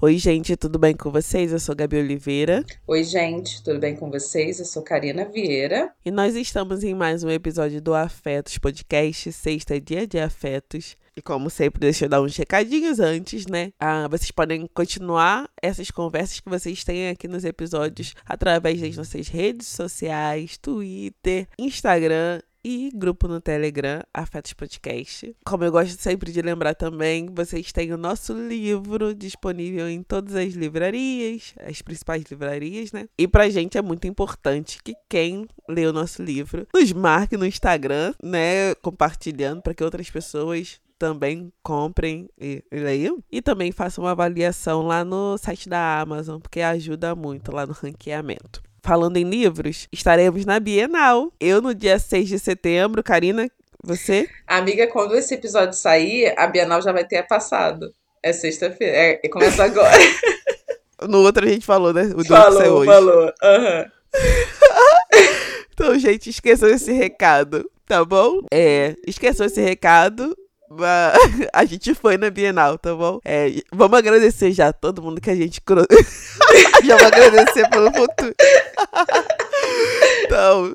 Oi, gente, tudo bem com vocês? Eu sou Gabi Oliveira. Oi, gente, tudo bem com vocês? Eu sou Karina Vieira. E nós estamos em mais um episódio do Afetos Podcast, sexta dia de afetos. E como sempre, deixa eu dar uns recadinhos antes, né? Ah, vocês podem continuar essas conversas que vocês têm aqui nos episódios através das nossas redes sociais, Twitter, Instagram e grupo no Telegram, Afetos Podcast. Como eu gosto sempre de lembrar também, vocês têm o nosso livro disponível em todas as livrarias, as principais livrarias, né? E pra gente é muito importante que quem lê o nosso livro nos marque no Instagram, né? Compartilhando para que outras pessoas também comprem e, leiam. E também façam uma avaliação lá no site da Amazon, porque ajuda muito lá no ranqueamento. Falando em livros, estaremos na Bienal. Eu no dia 6 de setembro, Karina, você? Amiga, quando esse episódio sair, a Bienal já vai ter passado. É sexta-feira. É, começa agora. no outro a gente falou, né? O falou, hoje. falou. Uhum. então, gente, esqueçam esse recado, tá bom? É, esqueçam esse recado. A gente foi na Bienal, tá bom? É, vamos agradecer já todo mundo que a gente. já vou agradecer pelo futuro. então,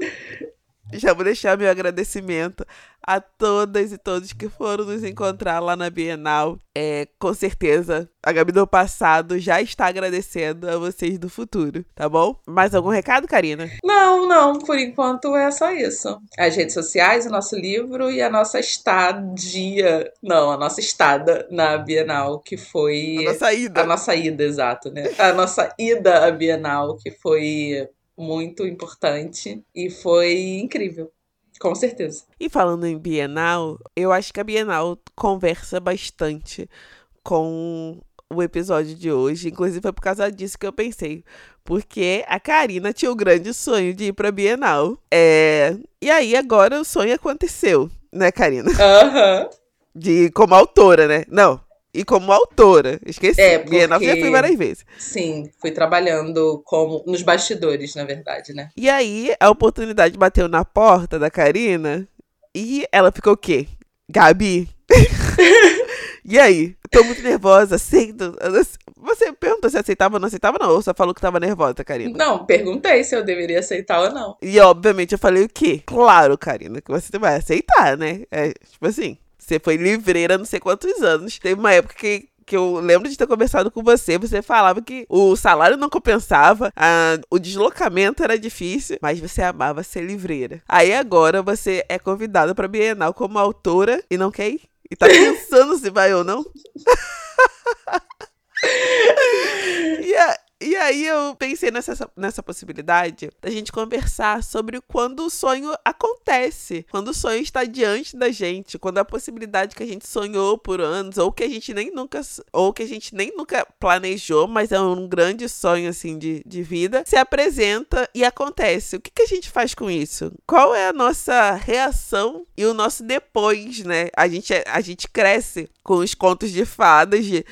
já vou deixar meu agradecimento a todas e todos que foram nos encontrar lá na Bienal. É, com certeza, a Gabi do passado já está agradecendo a vocês do futuro, tá bom? Mais algum recado, Karina? Não, não, por enquanto é só isso. As redes sociais, o nosso livro e a nossa estadia. Não, a nossa estada na Bienal, que foi. A nossa ida. A nossa ida, exato, né? A nossa ida à Bienal, que foi muito importante e foi incrível. Com certeza. E falando em Bienal, eu acho que a Bienal conversa bastante com o episódio de hoje. Inclusive, foi por causa disso que eu pensei. Porque a Karina tinha o grande sonho de ir pra Bienal. É... E aí, agora o sonho aconteceu, né, Karina? Aham. Uhum. De como autora, né? Não, e como autora. Esqueci. É, porque... Bienal já fui várias vezes. Sim, fui trabalhando como nos bastidores, na verdade, né? E aí, a oportunidade bateu na porta da Karina e ela ficou o quê? Gabi. e aí? Tô muito nervosa, aceito. Você perguntou se aceitava ou não aceitava, não? Ou só falou que tava nervosa, Karina? Não, perguntei se eu deveria aceitar ou não. E obviamente eu falei o quê? Claro, Karina, que você vai aceitar, né? É, tipo assim, você foi livreira não sei quantos anos. Teve uma época que que eu lembro de ter conversado com você, você falava que o salário não compensava, a, o deslocamento era difícil, mas você amava ser livreira. Aí agora você é convidada para Bienal como autora e não quer ir? E tá pensando se vai ou não? e, a, e aí eu pensei nessa, nessa possibilidade da gente conversar sobre quando o sonho acontece, quando o sonho está diante da gente, quando a possibilidade que a gente sonhou por anos, ou que a gente nem nunca, ou que a gente nem nunca planejou, mas é um grande sonho assim de, de vida, se apresenta e acontece. O que, que a gente faz com isso? Qual é a nossa reação e o nosso depois, né? A gente, a gente cresce com os contos de fadas de,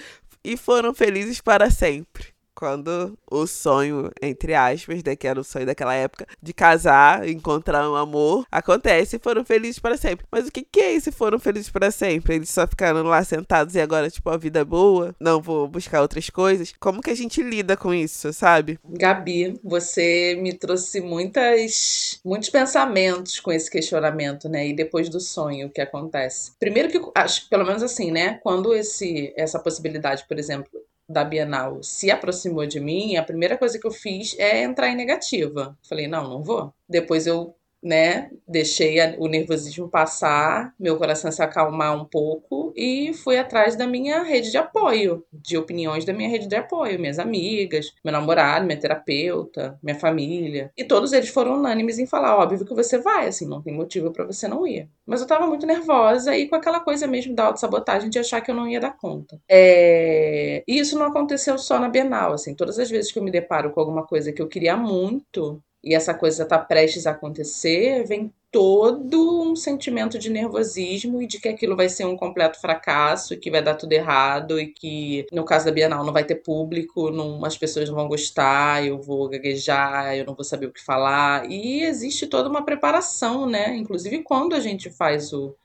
e foram felizes para sempre quando o sonho, entre aspas, né, que era o sonho daquela época, de casar, encontrar um amor, acontece e foram felizes para sempre. Mas o que, que é isso foram felizes para sempre? Eles só ficaram lá sentados e agora, tipo, a vida é boa, não vou buscar outras coisas. Como que a gente lida com isso, sabe? Gabi, você me trouxe muitas, muitos pensamentos com esse questionamento, né? E depois do sonho, o que acontece? Primeiro que, acho, pelo menos assim, né? Quando esse, essa possibilidade, por exemplo, da Bienal se aproximou de mim, a primeira coisa que eu fiz é entrar em negativa. Falei, não, não vou. Depois eu né? Deixei o nervosismo passar, meu coração se acalmar um pouco e fui atrás da minha rede de apoio, de opiniões da minha rede de apoio, minhas amigas, meu namorado, minha terapeuta, minha família. E todos eles foram unânimes em falar: óbvio que você vai, assim, não tem motivo para você não ir. Mas eu tava muito nervosa e com aquela coisa mesmo da autossabotagem de achar que eu não ia dar conta. É... E isso não aconteceu só na Bienal, assim, todas as vezes que eu me deparo com alguma coisa que eu queria muito, e essa coisa está prestes a acontecer, vem todo um sentimento de nervosismo e de que aquilo vai ser um completo fracasso, e que vai dar tudo errado e que no caso da Bienal não vai ter público, não, as pessoas não vão gostar, eu vou gaguejar, eu não vou saber o que falar. E existe toda uma preparação, né? Inclusive quando a gente faz o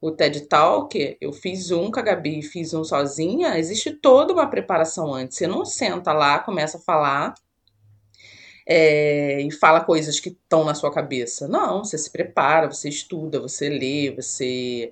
o TED Talk, eu fiz um com a Gabi, fiz um sozinha, existe toda uma preparação antes. Você não senta lá, começa a falar é, e fala coisas que estão na sua cabeça. Não, você se prepara, você estuda, você lê, você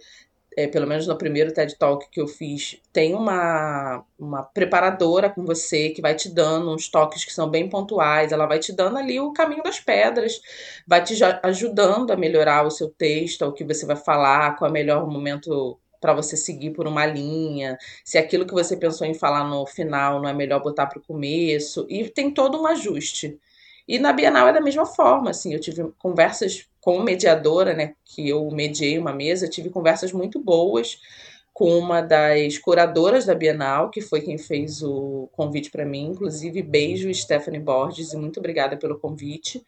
é, pelo menos no primeiro TED Talk que eu fiz, tem uma, uma preparadora com você que vai te dando uns toques que são bem pontuais, ela vai te dando ali o caminho das pedras, vai te ajudando a melhorar o seu texto, o que você vai falar, qual é o melhor momento para você seguir por uma linha, se aquilo que você pensou em falar no final não é melhor botar para o começo, e tem todo um ajuste. E na Bienal é da mesma forma, assim, eu tive conversas como mediadora, né, que eu mediei uma mesa, tive conversas muito boas com uma das curadoras da Bienal, que foi quem fez o convite para mim, inclusive beijo Stephanie Borges e muito obrigada pelo convite.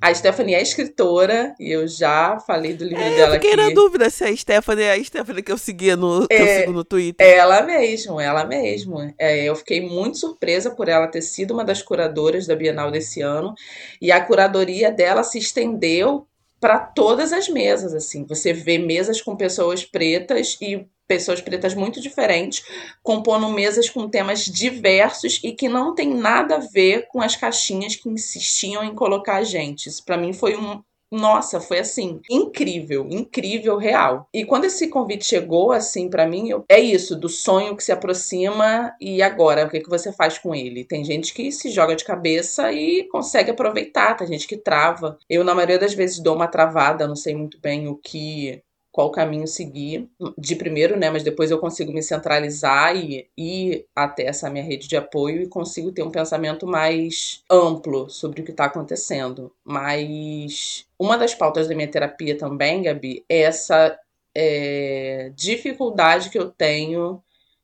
A Stephanie é escritora e eu já falei do livro é, dela aqui. Eu fiquei na dúvida se a Stephanie é a Stephanie que eu seguia no, que É, eu sigo no Twitter. Ela mesmo, ela mesmo. É, eu fiquei muito surpresa por ela ter sido uma das curadoras da Bienal desse ano e a curadoria dela se estendeu para todas as mesas, assim. Você vê mesas com pessoas pretas e pessoas pretas muito diferentes, compondo mesas com temas diversos e que não tem nada a ver com as caixinhas que insistiam em colocar a gente. Isso para mim foi um nossa, foi assim, incrível, incrível, real. E quando esse convite chegou, assim, para mim, eu, é isso, do sonho que se aproxima e agora, o que, que você faz com ele? Tem gente que se joga de cabeça e consegue aproveitar, tem gente que trava. Eu, na maioria das vezes, dou uma travada, não sei muito bem o que qual caminho seguir de primeiro, né? Mas depois eu consigo me centralizar e ir até essa minha rede de apoio e consigo ter um pensamento mais amplo sobre o que está acontecendo. Mas uma das pautas da minha terapia também, Gabi, é essa é, dificuldade que eu tenho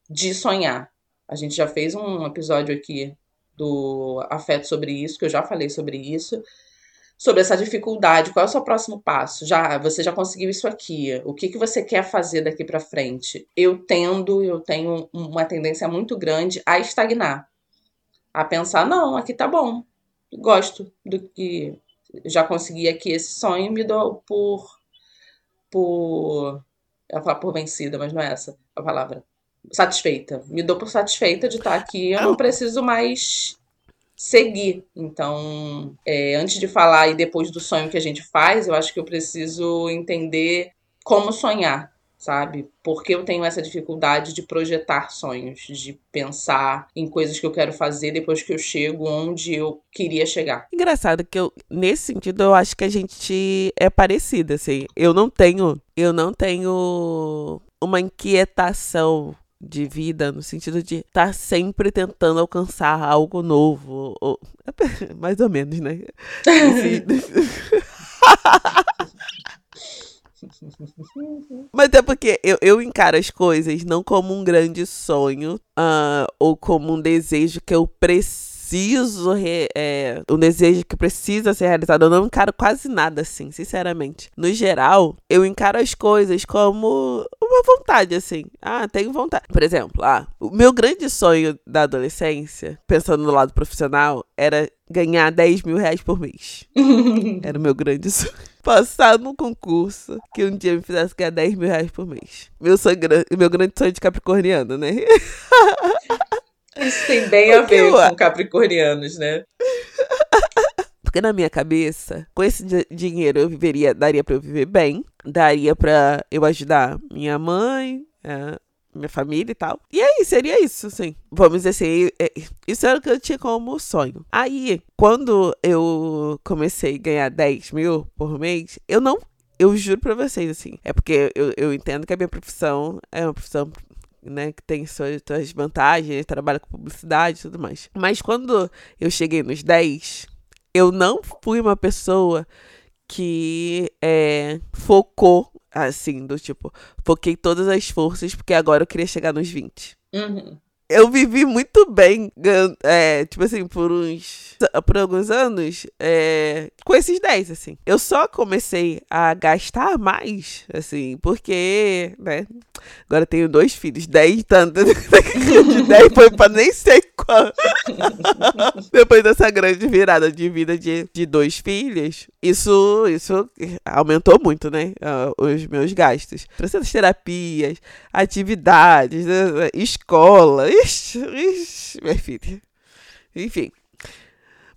de sonhar. A gente já fez um episódio aqui do Afeto sobre isso, que eu já falei sobre isso sobre essa dificuldade, qual é o seu próximo passo? Já você já conseguiu isso aqui? O que, que você quer fazer daqui para frente? Eu tendo, eu tenho uma tendência muito grande a estagnar, a pensar não, aqui tá bom, gosto do que já consegui aqui esse sonho, me dou por por eu falar por vencida, mas não é essa a palavra. Satisfeita. Me dou por satisfeita de estar aqui. Eu não preciso mais seguir. Então, é, antes de falar e depois do sonho que a gente faz, eu acho que eu preciso entender como sonhar, sabe? Porque eu tenho essa dificuldade de projetar sonhos, de pensar em coisas que eu quero fazer depois que eu chego onde eu queria chegar. Engraçado que eu, nesse sentido, eu acho que a gente é parecida, assim. Eu não tenho, eu não tenho uma inquietação de vida, no sentido de estar tá sempre tentando alcançar algo novo. Ou, mais ou menos, né? Mas é porque eu, eu encaro as coisas não como um grande sonho uh, ou como um desejo que eu preciso preciso, re, é, um desejo que precisa ser realizado. Eu não encaro quase nada assim, sinceramente. No geral, eu encaro as coisas como uma vontade, assim. Ah, tenho vontade. Por exemplo, ah, o meu grande sonho da adolescência, pensando no lado profissional, era ganhar 10 mil reais por mês. Era o meu grande sonho. Passar num concurso que um dia me fizesse ganhar 10 mil reais por mês. Meu, sonho, meu grande sonho de capricorniano, né? Isso tem bem a ver eu... com capricornianos, né? Porque na minha cabeça, com esse dinheiro eu viveria, daria para eu viver bem, daria para eu ajudar minha mãe, é, minha família e tal. E aí, seria isso, assim. Vamos dizer assim, isso era o que eu tinha como sonho. Aí, quando eu comecei a ganhar 10 mil por mês, eu não. Eu juro pra vocês, assim. É porque eu, eu entendo que a minha profissão é uma profissão né, que tem suas, suas vantagens, trabalha com publicidade e tudo mais. Mas quando eu cheguei nos 10, eu não fui uma pessoa que é, focou, assim, do tipo, foquei todas as forças porque agora eu queria chegar nos 20. Uhum. Eu vivi muito bem, é, tipo assim, por uns. Por alguns anos, é, com esses 10, assim. Eu só comecei a gastar mais, assim, porque, né? Agora tenho dois filhos, 10 tanto. De 10 foi pra nem sei qual. Depois dessa grande virada de vida de, de dois filhos, isso, isso aumentou muito, né? Os meus gastos. Processos terapias, atividades, né, escola. Ixi, ixi, minha filha. Enfim.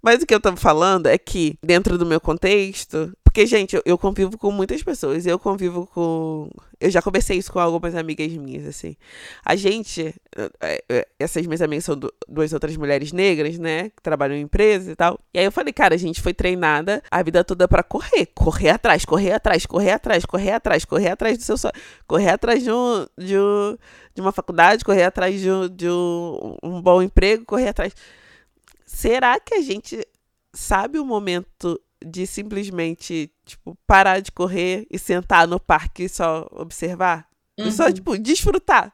Mas o que eu tava falando é que, dentro do meu contexto, porque, gente, eu, eu, convivo com muitas pessoas. Eu convivo com. Eu já conversei isso com algumas amigas minhas, assim. A gente. É, é, essas minhas amigas são duas outras mulheres negras, né? Que trabalham em empresas e tal. E aí eu falei, cara, a gente foi treinada a vida toda para correr. Correr atrás, correr atrás, correr atrás, correr atrás, correr atrás do seu sonho. Correr atrás de, um, de, um, de uma faculdade, correr atrás de, um, de um, um bom emprego, correr atrás. Será que a gente sabe o momento de simplesmente, tipo, parar de correr e sentar no parque e só observar? Uhum. E só, tipo, desfrutar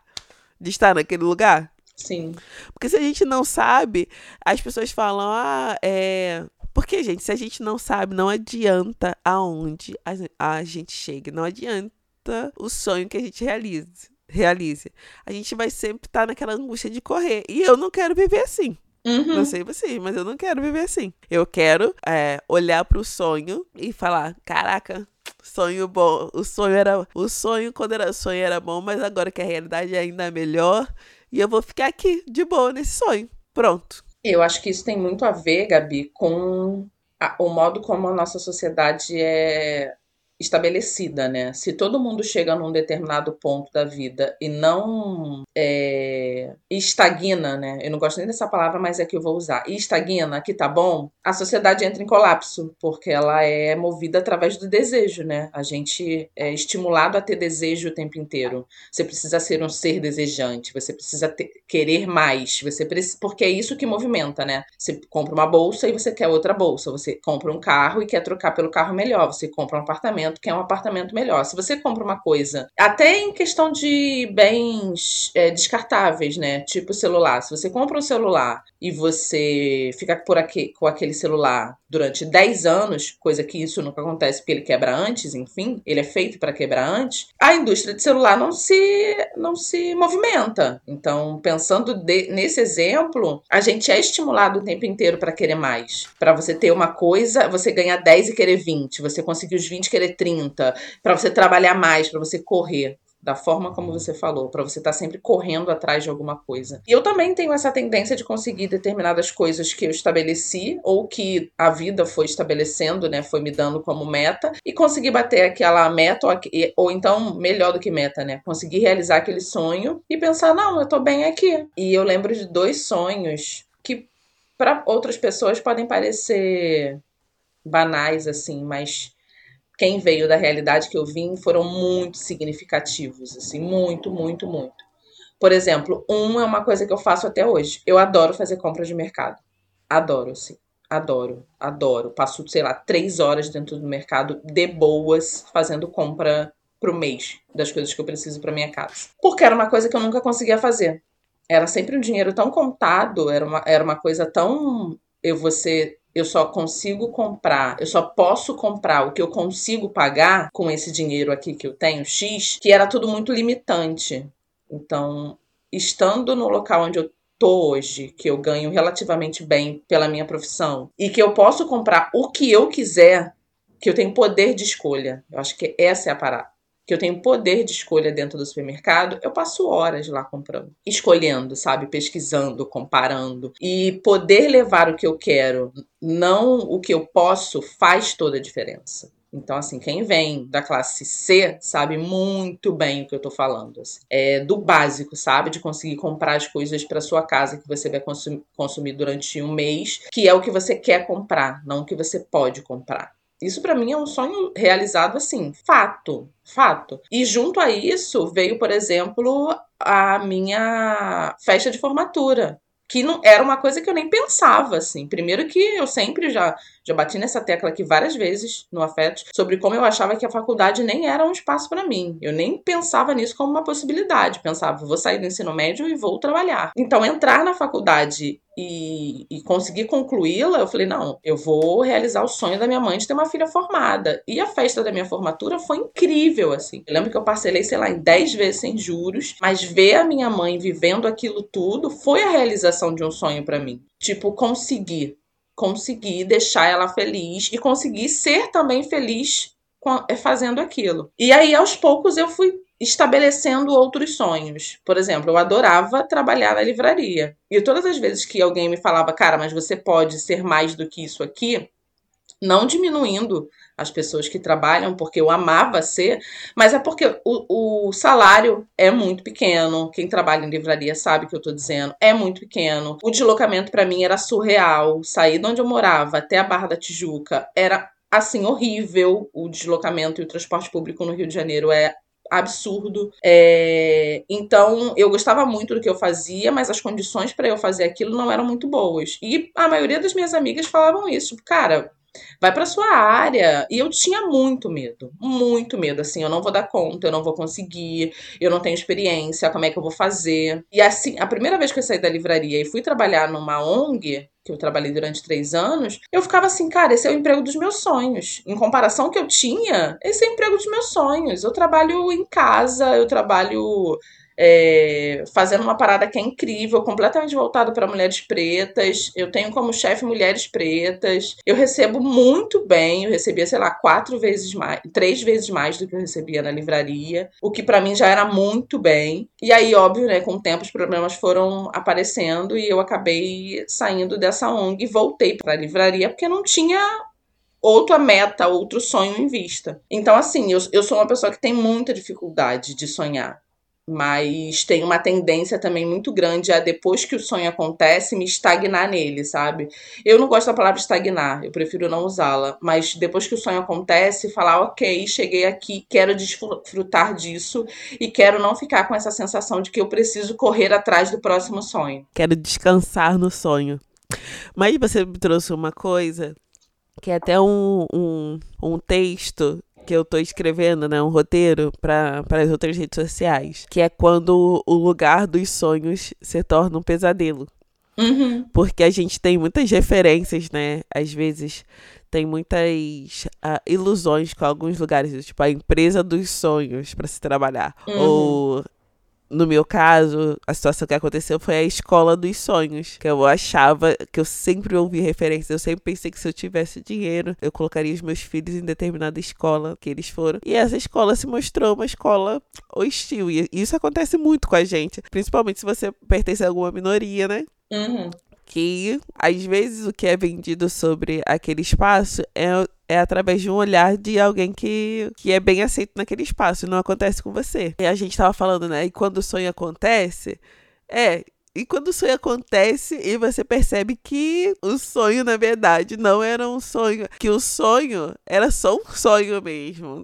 de estar naquele lugar? Sim. Porque se a gente não sabe, as pessoas falam, ah, é. Porque, gente, se a gente não sabe, não adianta aonde a, gente chegue, não adianta o sonho que a gente realize. Realize. A gente vai sempre estar naquela angústia de correr. E eu não quero viver assim. Uhum. Não sei você, mas eu não quero viver assim. Eu quero é, olhar para o sonho e falar: caraca, sonho bom. O sonho era. O sonho, quando era sonho, era bom, mas agora que a realidade é ainda melhor. E eu vou ficar aqui, de boa, nesse sonho. Pronto. Eu acho que isso tem muito a ver, Gabi, com a, o modo como a nossa sociedade é estabelecida, né? Se todo mundo chega num determinado ponto da vida e não é, estagna, né? Eu não gosto nem dessa palavra, mas é que eu vou usar. Estagna, que tá bom, a sociedade entra em colapso, porque ela é movida através do desejo, né? A gente é estimulado a ter desejo o tempo inteiro. Você precisa ser um ser desejante, você precisa ter, querer mais, você precisa, porque é isso que movimenta, né? Você compra uma bolsa e você quer outra bolsa, você compra um carro e quer trocar pelo carro melhor, você compra um apartamento apartamento, quer um apartamento melhor. Se você compra uma coisa, até em questão de bens é, descartáveis, né? Tipo celular. Se você compra um celular e você fica por aqui com aquele celular durante 10 anos, coisa que isso nunca acontece porque ele quebra antes, enfim, ele é feito para quebrar antes, a indústria de celular não se não se movimenta. Então, pensando de, nesse exemplo, a gente é estimulado o tempo inteiro para querer mais. Para você ter uma coisa, você ganhar 10 e querer 20, você conseguir os 20 e querer 30, para você trabalhar mais, para você correr da forma como você falou, para você estar tá sempre correndo atrás de alguma coisa. E eu também tenho essa tendência de conseguir determinadas coisas que eu estabeleci ou que a vida foi estabelecendo, né, foi me dando como meta e conseguir bater aquela meta ou, ou então melhor do que meta, né, conseguir realizar aquele sonho e pensar, não, eu tô bem aqui. E eu lembro de dois sonhos que para outras pessoas podem parecer banais assim, mas quem veio da realidade que eu vim foram muito significativos, assim, muito, muito, muito. Por exemplo, um é uma coisa que eu faço até hoje. Eu adoro fazer compras de mercado. Adoro, assim. Adoro, adoro. Passo, sei lá, três horas dentro do mercado de boas fazendo compra pro mês das coisas que eu preciso para minha casa. Porque era uma coisa que eu nunca conseguia fazer. Era sempre um dinheiro tão contado, era uma, era uma coisa tão. Eu vou ser eu só consigo comprar, eu só posso comprar o que eu consigo pagar com esse dinheiro aqui que eu tenho, X, que era tudo muito limitante. Então, estando no local onde eu tô hoje, que eu ganho relativamente bem pela minha profissão, e que eu posso comprar o que eu quiser, que eu tenho poder de escolha. Eu acho que essa é a parada que eu tenho poder de escolha dentro do supermercado, eu passo horas lá comprando, escolhendo, sabe, pesquisando, comparando e poder levar o que eu quero, não o que eu posso, faz toda a diferença. Então, assim, quem vem da classe C sabe muito bem o que eu tô falando. Assim. É do básico, sabe? De conseguir comprar as coisas para sua casa que você vai consumir, consumir durante um mês, que é o que você quer comprar, não o que você pode comprar. Isso para mim é um sonho realizado assim, fato, fato. E junto a isso veio, por exemplo, a minha festa de formatura, que não era uma coisa que eu nem pensava assim. Primeiro que eu sempre já Já bati nessa tecla aqui várias vezes no Afetos sobre como eu achava que a faculdade nem era um espaço para mim. Eu nem pensava nisso como uma possibilidade. Pensava, vou sair do ensino médio e vou trabalhar. Então, entrar na faculdade e, e conseguir concluí-la, eu falei, não, eu vou realizar o sonho da minha mãe de ter uma filha formada. E a festa da minha formatura foi incrível, assim. Eu lembro que eu parcelei, sei lá, em 10 vezes sem juros, mas ver a minha mãe vivendo aquilo tudo foi a realização de um sonho para mim. Tipo, conseguir. Conseguir deixar ela feliz e conseguir ser também feliz é, fazendo aquilo. E aí, aos poucos, eu fui estabelecendo outros sonhos. Por exemplo, eu adorava trabalhar na livraria. E todas as vezes que alguém me falava, cara, mas você pode ser mais do que isso aqui, não diminuindo as pessoas que trabalham, porque eu amava ser, mas é porque o, o salário é muito pequeno. Quem trabalha em livraria sabe o que eu estou dizendo, é muito pequeno. O deslocamento para mim era surreal. Sair de onde eu morava até a Barra da Tijuca era assim horrível. O deslocamento e o transporte público no Rio de Janeiro é absurdo. É... Então, eu gostava muito do que eu fazia, mas as condições para eu fazer aquilo não eram muito boas. E a maioria das minhas amigas falavam isso, tipo, cara, vai para sua área. E eu tinha muito medo, muito medo. Assim, eu não vou dar conta, eu não vou conseguir, eu não tenho experiência, como é que eu vou fazer? E assim, a primeira vez que eu saí da livraria e fui trabalhar numa ONG, que eu trabalhei durante três anos, eu ficava assim, cara, esse é o emprego dos meus sonhos. Em comparação que eu tinha, esse é o emprego dos meus sonhos. Eu trabalho em casa, eu trabalho é, fazendo uma parada que é incrível, completamente voltada para mulheres pretas. Eu tenho como chefe mulheres pretas. Eu recebo muito bem. Eu recebia, sei lá, quatro vezes mais, três vezes mais do que eu recebia na livraria, o que para mim já era muito bem. E aí, óbvio, né, com o tempo os problemas foram aparecendo e eu acabei saindo dessa ONG e voltei para a livraria porque não tinha outra meta, outro sonho em vista. Então, assim, eu, eu sou uma pessoa que tem muita dificuldade de sonhar mas tem uma tendência também muito grande a depois que o sonho acontece me estagnar nele, sabe? Eu não gosto da palavra estagnar, eu prefiro não usá-la, mas depois que o sonho acontece, falar, ok, cheguei aqui, quero desfrutar disso e quero não ficar com essa sensação de que eu preciso correr atrás do próximo sonho. Quero descansar no sonho. Mas você me trouxe uma coisa que é até um, um, um texto que eu tô escrevendo, né, um roteiro para as outras redes sociais, que é quando o lugar dos sonhos se torna um pesadelo. Uhum. Porque a gente tem muitas referências, né? Às vezes tem muitas uh, ilusões com alguns lugares, tipo a empresa dos sonhos para se trabalhar. Uhum. Ou no meu caso, a situação que aconteceu foi a escola dos sonhos, que eu achava que eu sempre ouvi referências, eu sempre pensei que se eu tivesse dinheiro, eu colocaria os meus filhos em determinada escola que eles foram. E essa escola se mostrou uma escola hostil, e isso acontece muito com a gente, principalmente se você pertence a alguma minoria, né? Uhum que às vezes o que é vendido sobre aquele espaço é, é através de um olhar de alguém que, que é bem aceito naquele espaço não acontece com você. E a gente tava falando, né? E quando o sonho acontece, é. E quando o sonho acontece e você percebe que o sonho, na verdade, não era um sonho, que o sonho era só um sonho mesmo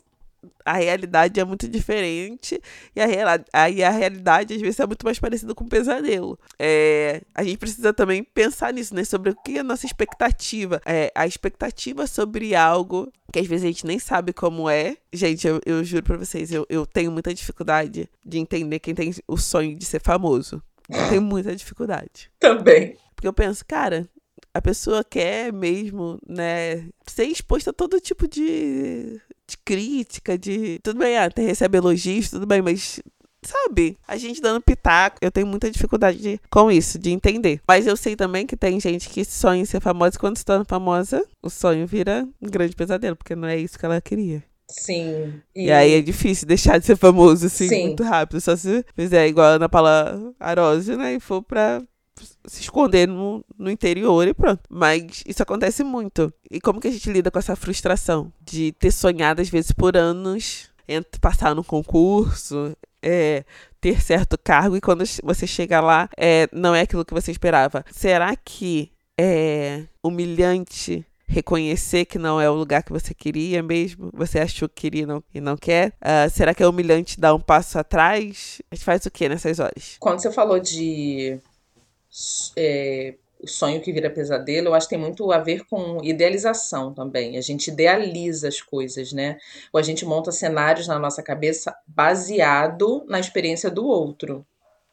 a realidade é muito diferente e a, aí a realidade às vezes é muito mais parecida com um pesadelo. É, a gente precisa também pensar nisso, né? Sobre o que é a nossa expectativa. É, a expectativa sobre algo que às vezes a gente nem sabe como é. Gente, eu, eu juro pra vocês, eu, eu tenho muita dificuldade de entender quem tem o sonho de ser famoso. Eu tenho muita dificuldade. Também. Porque eu penso, cara, a pessoa quer mesmo, né, ser exposta a todo tipo de de crítica, de. Tudo bem, até recebe elogios, tudo bem, mas sabe? A gente dando pitaco, eu tenho muita dificuldade de, com isso, de entender. Mas eu sei também que tem gente que sonha em ser famosa e quando se torna famosa, o sonho vira um grande pesadelo, porque não é isso que ela queria. Sim. E, e aí é difícil deixar de ser famoso assim Sim. muito rápido. Só se fizer igual a Ana Paula Arósio, né? E for pra se esconder no, no interior e pronto. Mas isso acontece muito. E como que a gente lida com essa frustração de ter sonhado, às vezes, por anos, passar no concurso, é, ter certo cargo e quando você chega lá, é, não é aquilo que você esperava. Será que é humilhante reconhecer que não é o lugar que você queria mesmo? Você achou que queria não, e não quer? Uh, será que é humilhante dar um passo atrás? A gente faz o que nessas horas? Quando você falou de é, o sonho que vira pesadelo, eu acho que tem muito a ver com idealização também. A gente idealiza as coisas, né? Ou a gente monta cenários na nossa cabeça baseado na experiência do outro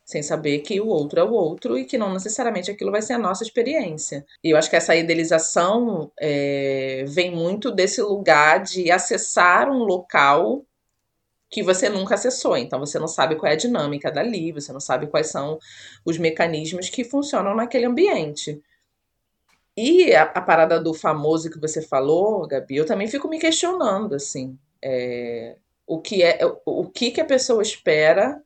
sem saber que o outro é o outro e que não necessariamente aquilo vai ser a nossa experiência. E eu acho que essa idealização é, vem muito desse lugar de acessar um local que você nunca acessou. Então você não sabe qual é a dinâmica dali, você não sabe quais são os mecanismos que funcionam naquele ambiente. E a, a parada do famoso que você falou, Gabi, eu também fico me questionando assim, é, o que é o, que que a pessoa espera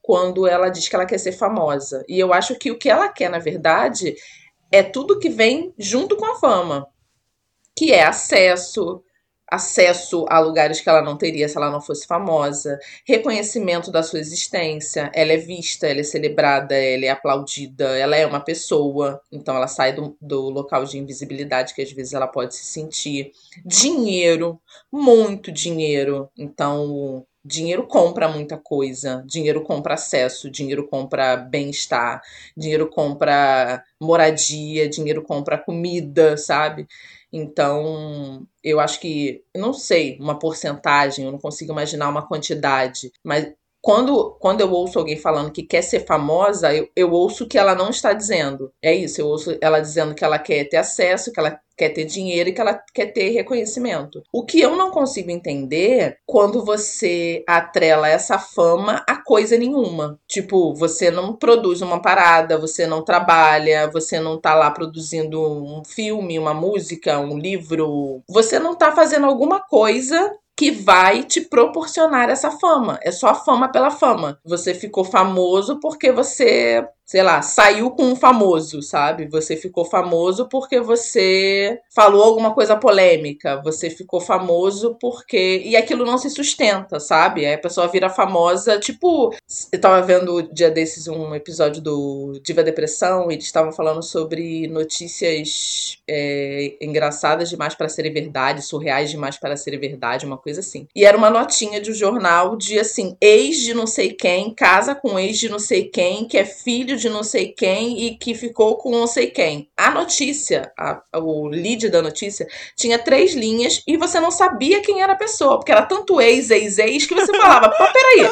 quando ela diz que ela quer ser famosa. E eu acho que o que ela quer, na verdade, é tudo que vem junto com a fama, que é acesso, acesso a lugares que ela não teria se ela não fosse famosa, reconhecimento da sua existência, ela é vista, ela é celebrada, ela é aplaudida, ela é uma pessoa, então ela sai do, do local de invisibilidade que às vezes ela pode se sentir. Dinheiro, muito dinheiro, então Dinheiro compra muita coisa, dinheiro compra acesso, dinheiro compra bem-estar, dinheiro compra moradia, dinheiro compra comida, sabe? Então, eu acho que, eu não sei uma porcentagem, eu não consigo imaginar uma quantidade, mas quando, quando eu ouço alguém falando que quer ser famosa, eu, eu ouço que ela não está dizendo. É isso, eu ouço ela dizendo que ela quer ter acesso, que ela quer ter dinheiro e que ela quer ter reconhecimento. O que eu não consigo entender quando você atrela essa fama a coisa nenhuma. Tipo, você não produz uma parada, você não trabalha, você não tá lá produzindo um filme, uma música, um livro. Você não tá fazendo alguma coisa que vai te proporcionar essa fama. É só a fama pela fama. Você ficou famoso porque você sei lá, saiu com um famoso, sabe? Você ficou famoso porque você falou alguma coisa polêmica, você ficou famoso porque. E aquilo não se sustenta, sabe? Aí a pessoa vira famosa, tipo. Eu tava vendo dia desses um episódio do Diva Depressão e eles estavam falando sobre notícias é, engraçadas demais para serem verdade, surreais demais para serem verdade, uma coisa assim. E era uma notinha de um jornal de assim, ex de não sei quem, casa com ex de não sei quem, que é filho de não sei quem e que ficou com não sei quem. A notícia, a, o lead da notícia, tinha três linhas e você não sabia quem era a pessoa, porque era tanto ex, ex, ex, que você falava, pô, peraí,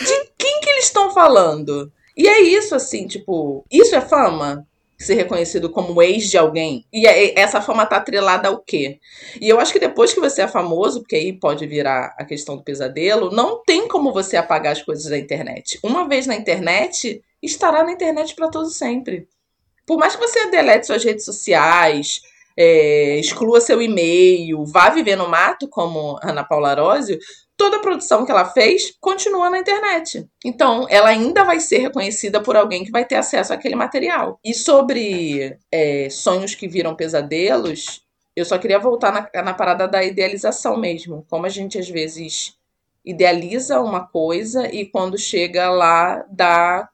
de quem que eles estão falando? E é isso, assim, tipo, isso é fama? Ser reconhecido como ex de alguém. E essa fama tá atrelada ao quê? E eu acho que depois que você é famoso, porque aí pode virar a questão do pesadelo, não tem como você apagar as coisas da internet. Uma vez na internet, estará na internet para todo sempre. Por mais que você delete suas redes sociais, é, exclua seu e-mail, vá viver no mato, como Ana Paula Arósio, toda a produção que ela fez continua na internet. Então, ela ainda vai ser reconhecida por alguém que vai ter acesso àquele material. E sobre é, sonhos que viram pesadelos, eu só queria voltar na, na parada da idealização mesmo. Como a gente às vezes idealiza uma coisa e quando chega lá dá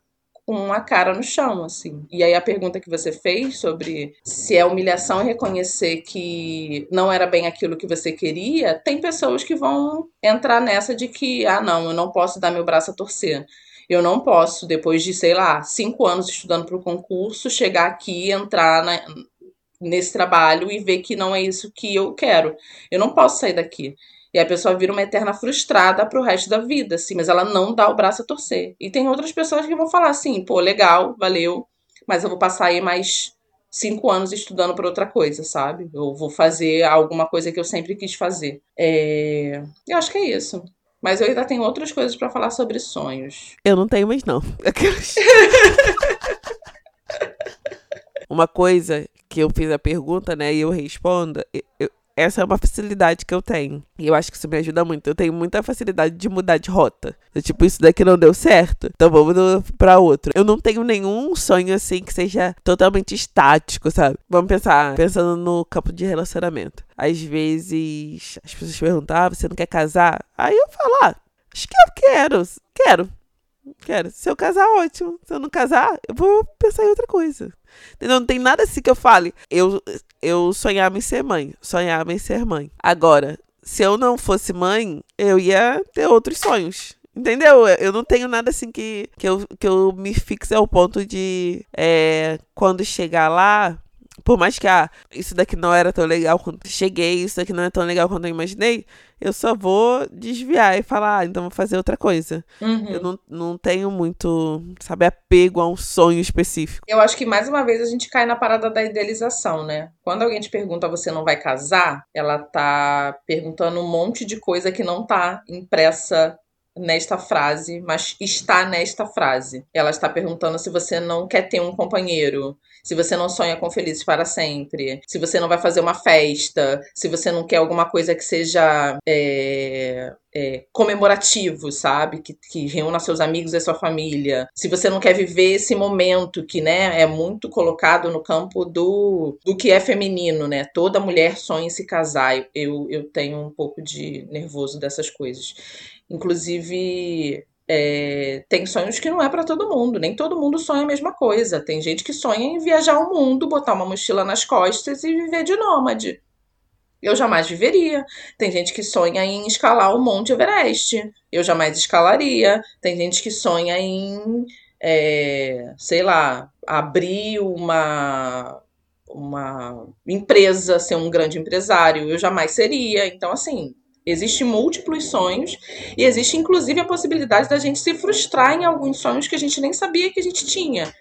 com a cara no chão, assim. E aí a pergunta que você fez sobre se é humilhação reconhecer que não era bem aquilo que você queria, tem pessoas que vão entrar nessa de que, ah, não, eu não posso dar meu braço a torcer. Eu não posso, depois de, sei lá, cinco anos estudando para o concurso, chegar aqui e entrar na, nesse trabalho e ver que não é isso que eu quero. Eu não posso sair daqui. E a pessoa vira uma eterna frustrada pro resto da vida, assim, mas ela não dá o braço a torcer. E tem outras pessoas que vão falar assim, pô, legal, valeu, mas eu vou passar aí mais cinco anos estudando para outra coisa, sabe? Eu vou fazer alguma coisa que eu sempre quis fazer. É... Eu acho que é isso. Mas eu ainda tenho outras coisas para falar sobre sonhos. Eu não tenho mais, não. Uma coisa que eu fiz a pergunta, né, e eu respondo, eu, essa é uma facilidade que eu tenho. E eu acho que isso me ajuda muito. Eu tenho muita facilidade de mudar de rota. Eu, tipo, isso daqui não deu certo, então vamos para outro. Eu não tenho nenhum sonho assim que seja totalmente estático, sabe? Vamos pensar, pensando no campo de relacionamento. Às vezes as pessoas perguntam: ah, você não quer casar? Aí eu falo: ah, acho que eu quero, quero. Quero. Se eu casar, ótimo. Se eu não casar, eu vou pensar em outra coisa. Entendeu? Não tem nada assim que eu fale. Eu, eu sonhava em ser mãe. Sonhava em ser mãe. Agora, se eu não fosse mãe, eu ia ter outros sonhos. Entendeu? Eu não tenho nada assim que, que, eu, que eu me fixe ao ponto de é, quando chegar lá, por mais que ah, isso daqui não era tão legal quando cheguei, isso daqui não é tão legal quando eu imaginei, eu só vou desviar e falar, ah, então vou fazer outra coisa. Uhum. Eu não, não tenho muito, sabe, apego a um sonho específico. Eu acho que mais uma vez a gente cai na parada da idealização, né? Quando alguém te pergunta você não vai casar, ela tá perguntando um monte de coisa que não tá impressa nesta frase, mas está nesta frase. Ela está perguntando se você não quer ter um companheiro, se você não sonha com felizes para sempre, se você não vai fazer uma festa, se você não quer alguma coisa que seja é, é, comemorativo, sabe? Que, que reúna seus amigos e sua família. Se você não quer viver esse momento que, né, é muito colocado no campo do, do que é feminino, né? Toda mulher sonha em se casar. Eu, eu tenho um pouco de nervoso dessas coisas. Inclusive, é, tem sonhos que não é para todo mundo, nem todo mundo sonha a mesma coisa. Tem gente que sonha em viajar o mundo, botar uma mochila nas costas e viver de nômade. Eu jamais viveria. Tem gente que sonha em escalar o Monte Everest. Eu jamais escalaria. Tem gente que sonha em, é, sei lá, abrir uma uma empresa, ser um grande empresário. Eu jamais seria. Então, assim, Existem múltiplos sonhos e existe inclusive a possibilidade da gente se frustrar em alguns sonhos que a gente nem sabia que a gente tinha.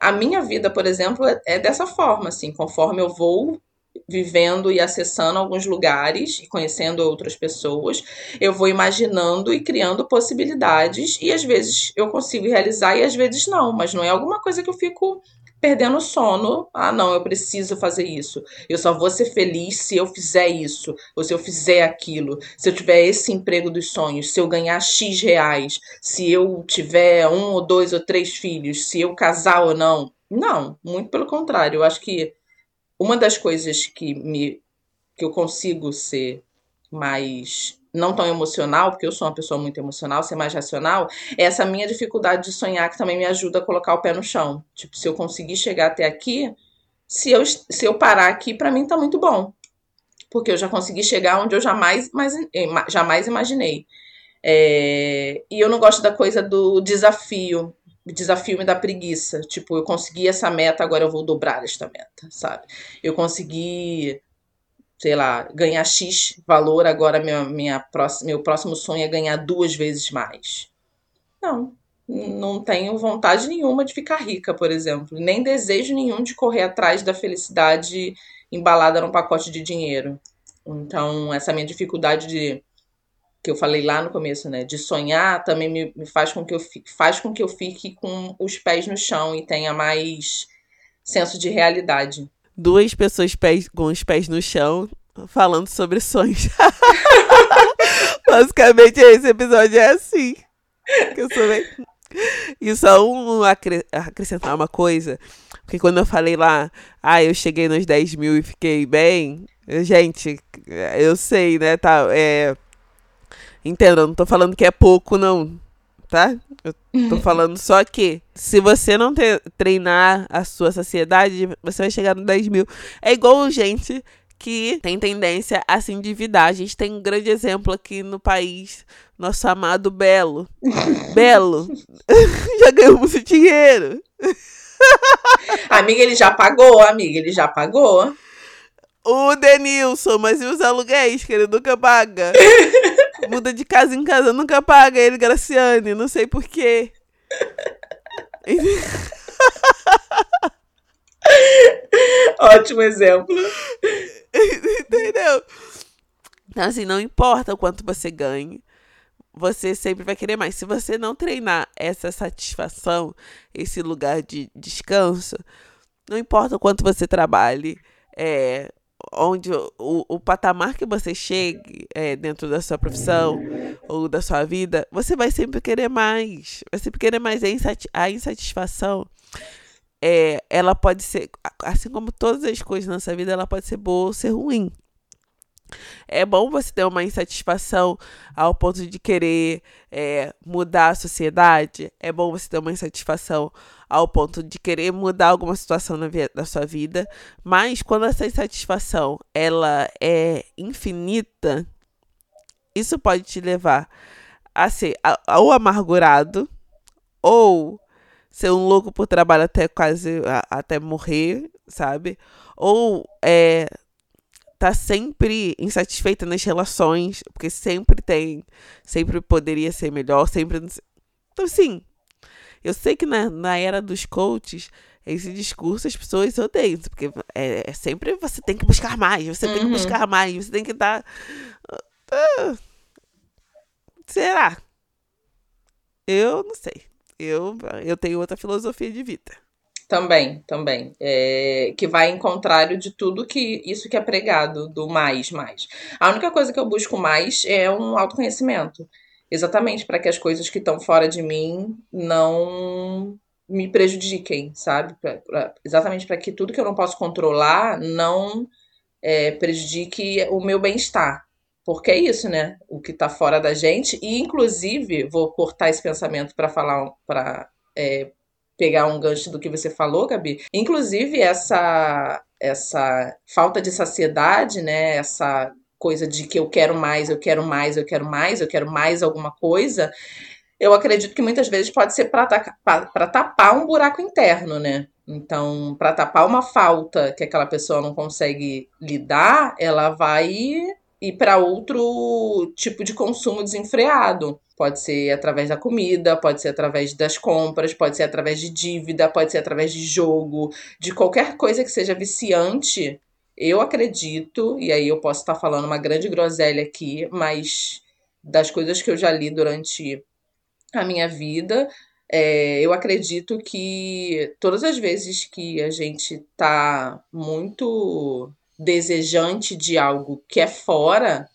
A minha vida, por exemplo, é dessa forma, assim, conforme eu vou vivendo e acessando alguns lugares e conhecendo outras pessoas, eu vou imaginando e criando possibilidades e às vezes eu consigo realizar e às vezes não, mas não é alguma coisa que eu fico perdendo sono. Ah, não, eu preciso fazer isso. Eu só vou ser feliz se eu fizer isso, ou se eu fizer aquilo, se eu tiver esse emprego dos sonhos, se eu ganhar X reais, se eu tiver um ou dois ou três filhos, se eu casar ou não. Não, muito pelo contrário. Eu acho que uma das coisas que me que eu consigo ser mais não tão emocional, porque eu sou uma pessoa muito emocional, ser mais racional, é essa minha dificuldade de sonhar que também me ajuda a colocar o pé no chão. Tipo, se eu conseguir chegar até aqui, se eu, se eu parar aqui, para mim tá muito bom. Porque eu já consegui chegar onde eu jamais, mais, jamais imaginei. É, e eu não gosto da coisa do desafio. Desafio me dá preguiça. Tipo, eu consegui essa meta, agora eu vou dobrar esta meta, sabe? Eu consegui sei lá, ganhar X valor, agora minha, minha próxima, meu próximo sonho é ganhar duas vezes mais. Não, não tenho vontade nenhuma de ficar rica, por exemplo, nem desejo nenhum de correr atrás da felicidade embalada num pacote de dinheiro. Então, essa minha dificuldade de que eu falei lá no começo, né, de sonhar, também me, me faz com que eu fique, faz com que eu fique com os pés no chão e tenha mais senso de realidade duas pessoas pés, com os pés no chão falando sobre sonhos. Basicamente, esse episódio é assim. Que eu sou bem... E só um acre... acrescentar uma coisa. Porque quando eu falei lá, ah, eu cheguei nos 10 mil e fiquei bem. Gente, eu sei, né? Tá, é... Entendo, eu não tô falando que é pouco, não tá? Eu tô falando só que se você não treinar a sua saciedade, você vai chegar no 10 mil. É igual gente que tem tendência a se endividar. A gente tem um grande exemplo aqui no país, nosso amado Belo. Belo já ganhou muito dinheiro. amiga, ele já pagou, amiga, ele já pagou. O Denilson, mas e os aluguéis que ele nunca paga? Muda de casa em casa, nunca paga ele, Graciane. Não sei porquê. Ótimo exemplo. Entendeu? Então, assim, não importa o quanto você ganhe, você sempre vai querer mais. Se você não treinar essa satisfação, esse lugar de descanso, não importa o quanto você trabalhe, é, onde o, o patamar que você chegue é, dentro da sua profissão ou da sua vida, você vai sempre querer mais. Vai sempre querer mais. A insatisfação, é, ela pode ser, assim como todas as coisas na vida, ela pode ser boa ou ser ruim. É bom você ter uma insatisfação ao ponto de querer é, mudar a sociedade. É bom você ter uma insatisfação ao ponto de querer mudar alguma situação na, da sua vida. Mas quando essa insatisfação ela é infinita, isso pode te levar assim, ou amargurado, ou ser um louco por trabalho até quase até morrer, sabe? Ou é tá sempre insatisfeita nas relações, porque sempre tem, sempre poderia ser melhor, sempre. Então, assim, eu sei que na, na era dos coaches, esse discurso as pessoas odeiam, porque é, é sempre você tem que buscar mais, você uhum. tem que uhum. buscar mais, você tem que dar. Uh, será? Eu não sei. Eu, eu tenho outra filosofia de vida. Também, também. É, que vai em contrário de tudo que isso que é pregado, do mais, mais. A única coisa que eu busco mais é um autoconhecimento. Exatamente para que as coisas que estão fora de mim não me prejudiquem, sabe? Pra, pra, exatamente para que tudo que eu não posso controlar não é, prejudique o meu bem-estar. Porque é isso, né? O que está fora da gente. E, inclusive, vou cortar esse pensamento para falar, para é, pegar um gancho do que você falou, Gabi. Inclusive, essa, essa falta de saciedade, né? Essa coisa de que eu quero mais, eu quero mais, eu quero mais, eu quero mais alguma coisa, eu acredito que muitas vezes pode ser para tapar um buraco interno, né? Então, para tapar uma falta que aquela pessoa não consegue lidar, ela vai ir para outro tipo de consumo desenfreado. Pode ser através da comida, pode ser através das compras, pode ser através de dívida, pode ser através de jogo, de qualquer coisa que seja viciante. Eu acredito, e aí eu posso estar falando uma grande groselha aqui, mas das coisas que eu já li durante a minha vida, é, eu acredito que todas as vezes que a gente tá muito desejante de algo que é fora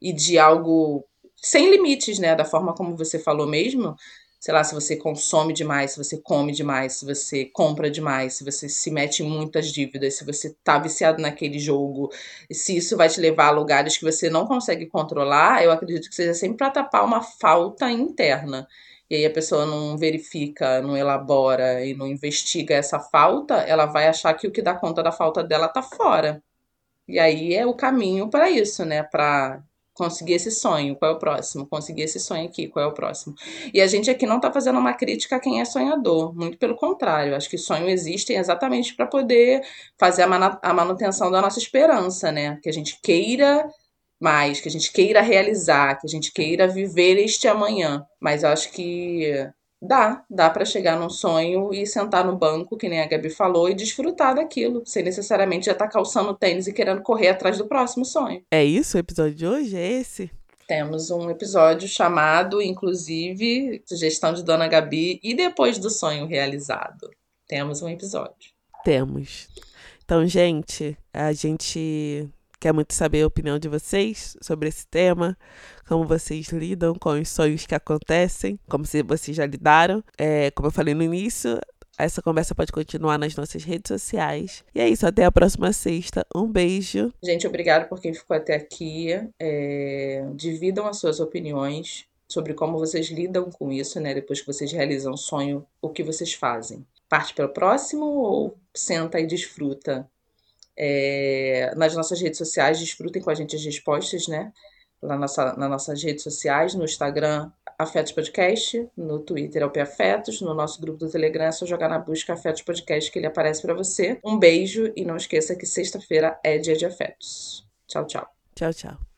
e de algo sem limites, né? Da forma como você falou mesmo. Sei lá, se você consome demais, se você come demais, se você compra demais, se você se mete em muitas dívidas, se você tá viciado naquele jogo, se isso vai te levar a lugares que você não consegue controlar, eu acredito que seja sempre para tapar uma falta interna. E aí a pessoa não verifica, não elabora e não investiga essa falta, ela vai achar que o que dá conta da falta dela tá fora. E aí é o caminho para isso, né? Para conseguir esse sonho, qual é o próximo? Conseguir esse sonho aqui, qual é o próximo? E a gente aqui não está fazendo uma crítica a quem é sonhador, muito pelo contrário, acho que sonhos existem exatamente para poder fazer a manutenção da nossa esperança, né? Que a gente queira mais, que a gente queira realizar, que a gente queira viver este amanhã. Mas eu acho que Dá, dá para chegar num sonho e sentar no banco, que nem a Gabi falou, e desfrutar daquilo, sem necessariamente já estar tá calçando tênis e querendo correr atrás do próximo sonho. É isso o episódio de hoje? É esse? Temos um episódio chamado, inclusive, sugestão de Dona Gabi, e depois do sonho realizado. Temos um episódio. Temos. Então, gente, a gente quer muito saber a opinião de vocês sobre esse tema, como vocês lidam com os sonhos que acontecem, como se vocês já lidaram. É, como eu falei no início, essa conversa pode continuar nas nossas redes sociais. E é isso, até a próxima sexta. Um beijo. Gente, obrigado por quem ficou até aqui. É, dividam as suas opiniões sobre como vocês lidam com isso, né? Depois que vocês realizam o sonho, o que vocês fazem. Parte pelo próximo ou senta e desfruta é, nas nossas redes sociais, desfrutem com a gente as respostas, né? Lá nossa, nas nossas redes sociais, no Instagram, Afetos Podcast, no Twitter, é Afetos, no nosso grupo do Telegram é só jogar na busca Afetos Podcast que ele aparece para você. Um beijo e não esqueça que sexta-feira é dia de afetos. Tchau, tchau. Tchau, tchau.